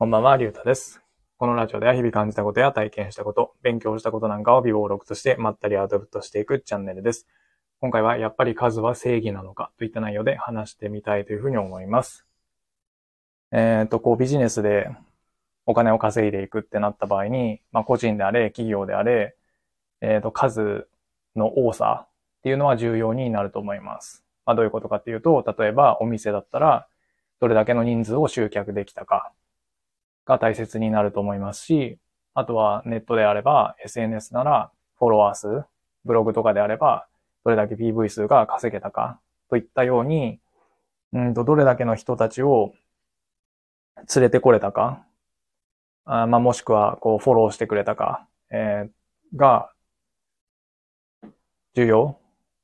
こんばんは、りゅうたです。このラジオでは日々感じたことや体験したこと、勉強したことなんかを微暴録としてまったりアウトプットしていくチャンネルです。今回はやっぱり数は正義なのかといった内容で話してみたいというふうに思います。えっ、と、こうビジネスでお金を稼いでいくってなった場合に、まあ個人であれ、企業であれ、えっ、と、数の多さっていうのは重要になると思います。まあどういうことかっていうと、例えばお店だったら、どれだけの人数を集客できたかが大切になると思いますし、あとはネットであれば SNS ならフォロワー数、ブログとかであればどれだけ PV 数が稼げたかといったように、うんとどれだけの人たちを連れてこれたか、あまあ、もしくはこうフォローしてくれたか、えーが重要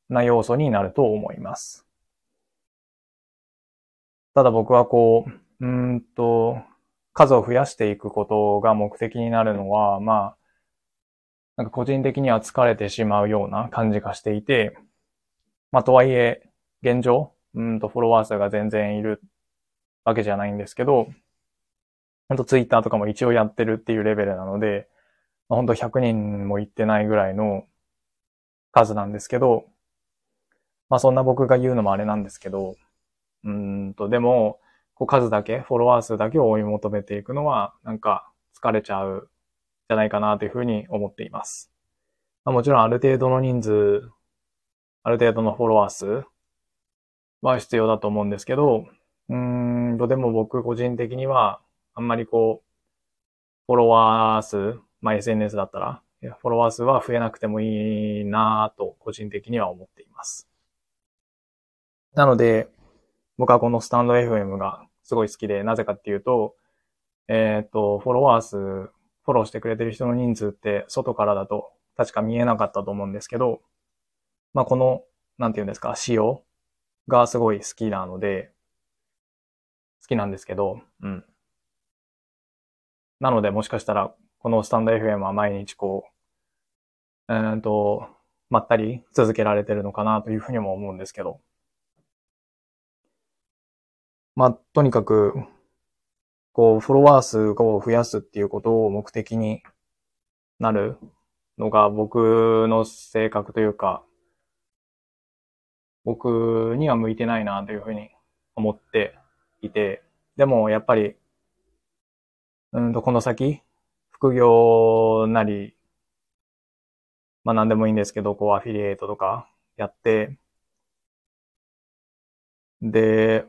な要素になると思います。ただ僕はこう、うんと、数を増やしていくことが目的になるのは、まあ、なんか個人的には疲れてしまうような感じがしていて、まあとはいえ、現状、うんとフォロワー数が全然いるわけじゃないんですけど、ほんとツイッターとかも一応やってるっていうレベルなので、まあ、ほんと100人もいってないぐらいの数なんですけど、まあそんな僕が言うのもあれなんですけど、うんと、でも、こう数だけ、フォロワー数だけを追い求めていくのは、なんか疲れちゃうじゃないかなというふうに思っています。まあ、もちろんある程度の人数、ある程度のフォロワー数は必要だと思うんですけど、うんと、でも僕個人的には、あんまりこう、フォロワー数、まあ SNS だったら、フォロワー数は増えなくてもいいなぁと個人的には思っています。なので、僕はこのスタンド FM がすごい好きで、なぜかっていうと、えっ、と、フォロワー数、フォローしてくれてる人の人数って外からだと確か見えなかったと思うんですけど、まあこの、なんていうんですか、仕様がすごい好きなので、好きなんですけど、うん。なのでもしかしたら、このスタンド FM は毎日こう、えーっと、まったり続けられてるのかなというふうにも思うんですけど、まあ、とにかく、こう、フォロワー数を増やすっていうことを目的になるのが僕の性格というか、僕には向いてないなというふうに思っていて、でもやっぱり、うんと、この先、副業なり、まあ何でもいいんですけど、こうアフィリエイトとかやって、で、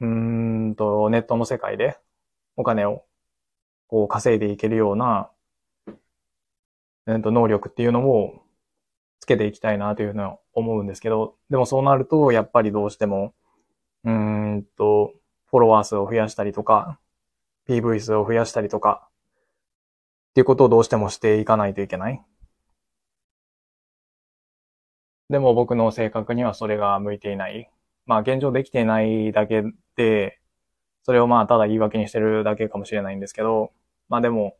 うーんと、ネットの世界でお金をこう稼いでいけるような、うんと、能力っていうのをつけていきたいなというのは思うんですけど、でもそうなると、やっぱりどうしても、うーんと、フォロワー数を増やしたりとか、PV 数を増やしたりとか、っていうことをどうしてもしていかないといけない。でも僕の性格にはそれが向いていない。まあ現状できていないだけ、それをまあただ言い訳にしてるだけかもしれないんですけど、まあでも、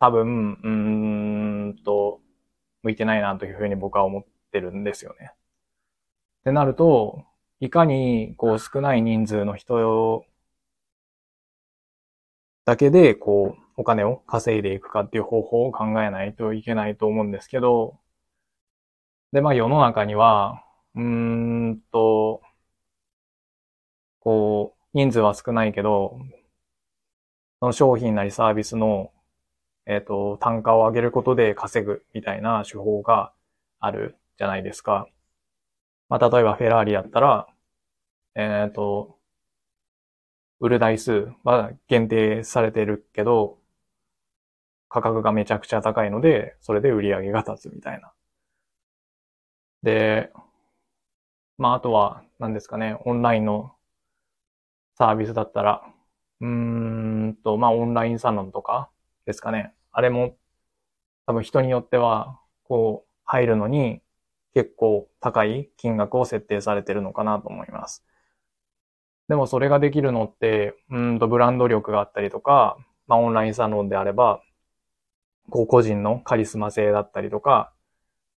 多分、うーんと、向いてないなというふうに僕は思ってるんですよね。ってなると、いかにこう少ない人数の人だけでこうお金を稼いでいくかっていう方法を考えないといけないと思うんですけど、で、まあ世の中には、うーんと、こう、人数は少ないけど、その商品なりサービスの、えっ、と、単価を上げることで稼ぐみたいな手法があるじゃないですか。まあ、例えばフェラーリだったら、えっ、と、売る台数は限定されてるけど、価格がめちゃくちゃ高いので、それで売り上げが立つみたいな。で、まあ、あとは、何ですかね、オンラインのサービスだったら、うーんと、まあ、オンラインサロンとかですかね。あれも、多分人によっては、こう、入るのに結構高い金額を設定されてるのかなと思います。でもそれができるのって、うんとブランド力があったりとか、まあオンラインサロンであれば、こう個人のカリスマ性だったりとか、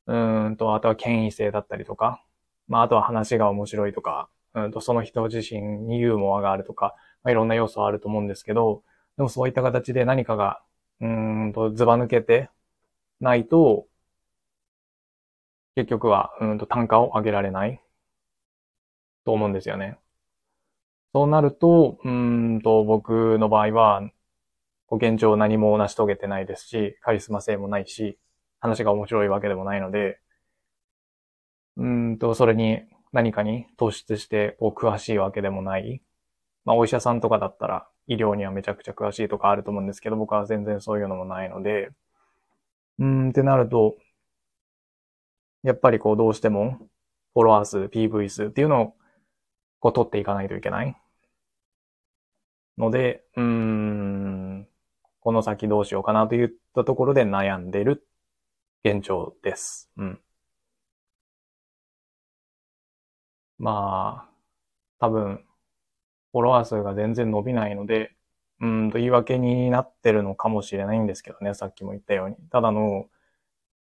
うんと、あとは権威性だったりとか、まああとは話が面白いとか、うんとその人自身にユーモアがあるとか、まあ、いろんな要素はあると思うんですけど、でもそういった形で何かが、うんと、ずば抜けてないと、結局は、うんと単価を上げられないと思うんですよね。そうなると、うんと、僕の場合は、現状何も成し遂げてないですし、カリスマ性もないし、話が面白いわけでもないので、うんと、それに何かに突出してこう詳しいわけでもない。まあ、お医者さんとかだったら医療にはめちゃくちゃ詳しいとかあると思うんですけど、僕は全然そういうのもないので、うーんってなると、やっぱりこうどうしてもフォロワー数、PV 数っていうのをこう取っていかないといけない。ので、うーん、この先どうしようかなといったところで悩んでる現状です。うん。まあ、多分、フォロワー数が全然伸びないので、うんと言い訳になってるのかもしれないんですけどね、さっきも言ったように。ただの、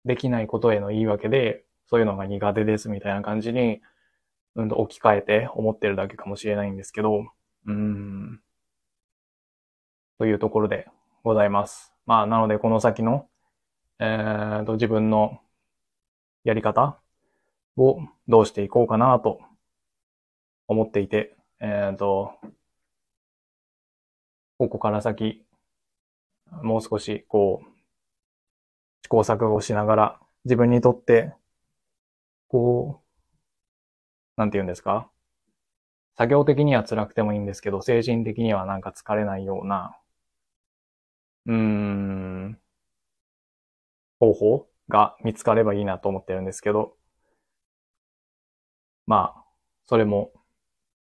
できないことへの言い訳で、そういうのが苦手ですみたいな感じに、うんと置き換えて思ってるだけかもしれないんですけど、うん、というところでございます。まあ、なのでこの先の、えーと、自分のやり方をどうしていこうかなと思っていて、えっ、と、ここから先、もう少し、こう、試行錯誤しながら、自分にとって、こう、なんて言うんですか？作業的には辛くてもいいんですけど、精神的にはなんか疲れないような、うーん、方法が見つかればいいなと思ってるんですけど、まあ、それも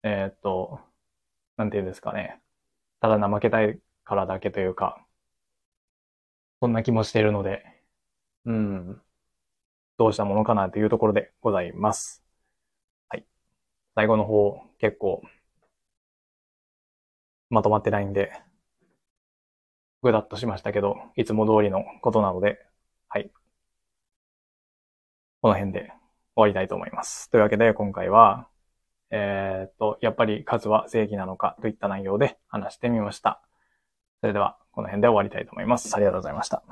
えー、っと、なんていうんですかね。ただ怠けたいからだけというか、そんな気もしているので、うん、どうしたものかなというところでございます。はい。最後の方、結構、まとまってないんで、ぐだっとしましたけど、いつも通りのことなので、はい。この辺で終わりたいと思います。というわけで、今回は、えっ、と、やっぱり数は正義なのかといった内容で話してみました。それでは、この辺で終わりたいと思います。ありがとうございました。